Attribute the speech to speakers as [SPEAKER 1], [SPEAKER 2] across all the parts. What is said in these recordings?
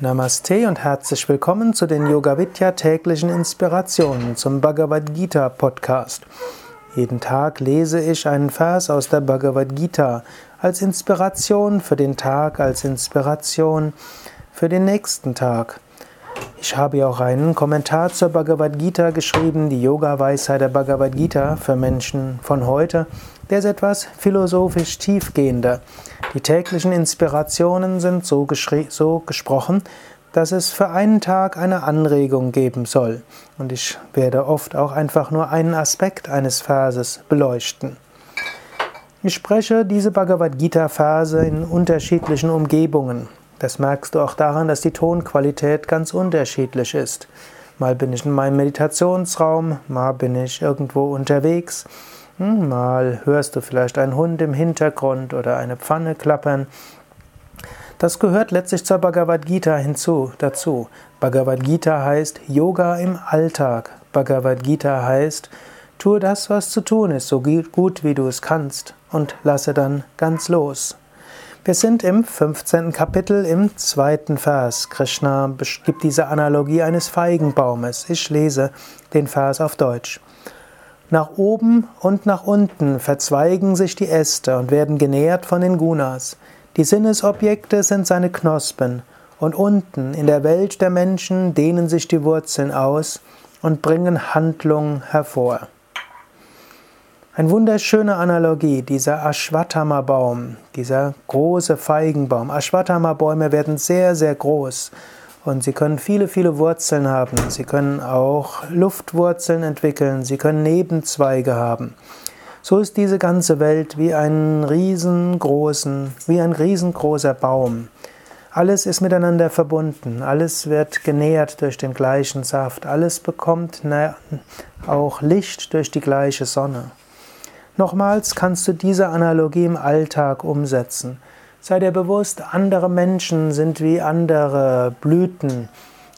[SPEAKER 1] Namaste und herzlich willkommen zu den Yoga Vidya täglichen Inspirationen zum Bhagavad Gita Podcast. Jeden Tag lese ich einen Vers aus der Bhagavad Gita als Inspiration für den Tag, als Inspiration für den nächsten Tag. Ich habe ja auch einen Kommentar zur Bhagavad Gita geschrieben, die Yoga-Weisheit der Bhagavad Gita für Menschen von heute. Der ist etwas philosophisch tiefgehender. Die täglichen Inspirationen sind so, so gesprochen, dass es für einen Tag eine Anregung geben soll. Und ich werde oft auch einfach nur einen Aspekt eines Verses beleuchten. Ich spreche diese Bhagavad Gita-Verse in unterschiedlichen Umgebungen. Das merkst du auch daran, dass die Tonqualität ganz unterschiedlich ist. Mal bin ich in meinem Meditationsraum, mal bin ich irgendwo unterwegs, hm, mal hörst du vielleicht einen Hund im Hintergrund oder eine Pfanne klappern. Das gehört letztlich zur Bhagavad Gita hinzu, dazu. Bhagavad Gita heißt Yoga im Alltag. Bhagavad Gita heißt, tue das, was zu tun ist, so gut wie du es kannst und lasse dann ganz los. Wir sind im 15. Kapitel im zweiten Vers. Krishna gibt diese Analogie eines Feigenbaumes. Ich lese den Vers auf Deutsch. Nach oben und nach unten verzweigen sich die Äste und werden genährt von den Gunas. Die Sinnesobjekte sind seine Knospen, und unten in der Welt der Menschen dehnen sich die Wurzeln aus und bringen Handlung hervor. Eine wunderschöne Analogie, dieser Ashwatthama-Baum, dieser große Feigenbaum. Ashwatthama-Bäume werden sehr, sehr groß und sie können viele, viele Wurzeln haben. Sie können auch Luftwurzeln entwickeln, sie können Nebenzweige haben. So ist diese ganze Welt wie ein riesengroßen, wie ein riesengroßer Baum. Alles ist miteinander verbunden, alles wird genährt durch den gleichen Saft, alles bekommt auch Licht durch die gleiche Sonne. Nochmals kannst du diese Analogie im Alltag umsetzen. Sei dir bewusst, andere Menschen sind wie andere Blüten,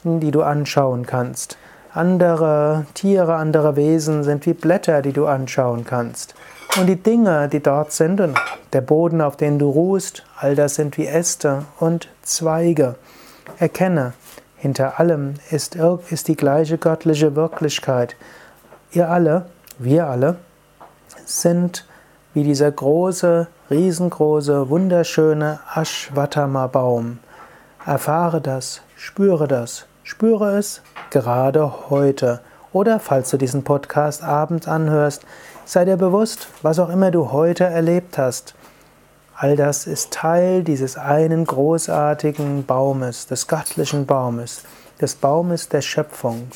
[SPEAKER 1] die du anschauen kannst. Andere Tiere, andere Wesen sind wie Blätter, die du anschauen kannst. Und die Dinge, die dort sind, und der Boden, auf dem du ruhst, all das sind wie Äste und Zweige. Erkenne, hinter allem ist, ist die gleiche göttliche Wirklichkeit. Ihr alle, wir alle, sind wie dieser große, riesengroße, wunderschöne Ashwatthama-Baum. Erfahre das, spüre das, spüre es gerade heute. Oder falls du diesen Podcast abends anhörst, sei dir bewusst, was auch immer du heute erlebt hast. All das ist Teil dieses einen großartigen Baumes, des göttlichen Baumes, des Baumes der Schöpfung.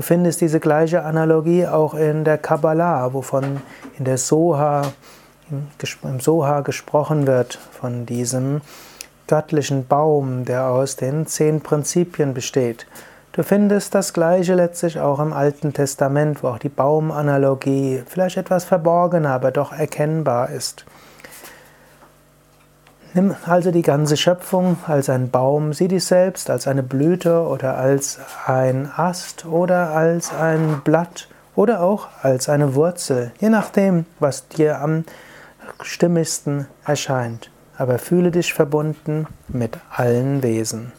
[SPEAKER 1] Du findest diese gleiche Analogie auch in der Kabbalah, wovon in der Soha, im Soha gesprochen wird, von diesem göttlichen Baum, der aus den zehn Prinzipien besteht. Du findest das Gleiche letztlich auch im Alten Testament, wo auch die Baumanalogie vielleicht etwas verborgener, aber doch erkennbar ist. Nimm also die ganze Schöpfung als ein Baum, sieh dich selbst als eine Blüte oder als ein Ast oder als ein Blatt oder auch als eine Wurzel, je nachdem, was dir am stimmigsten erscheint. Aber fühle dich verbunden mit allen Wesen.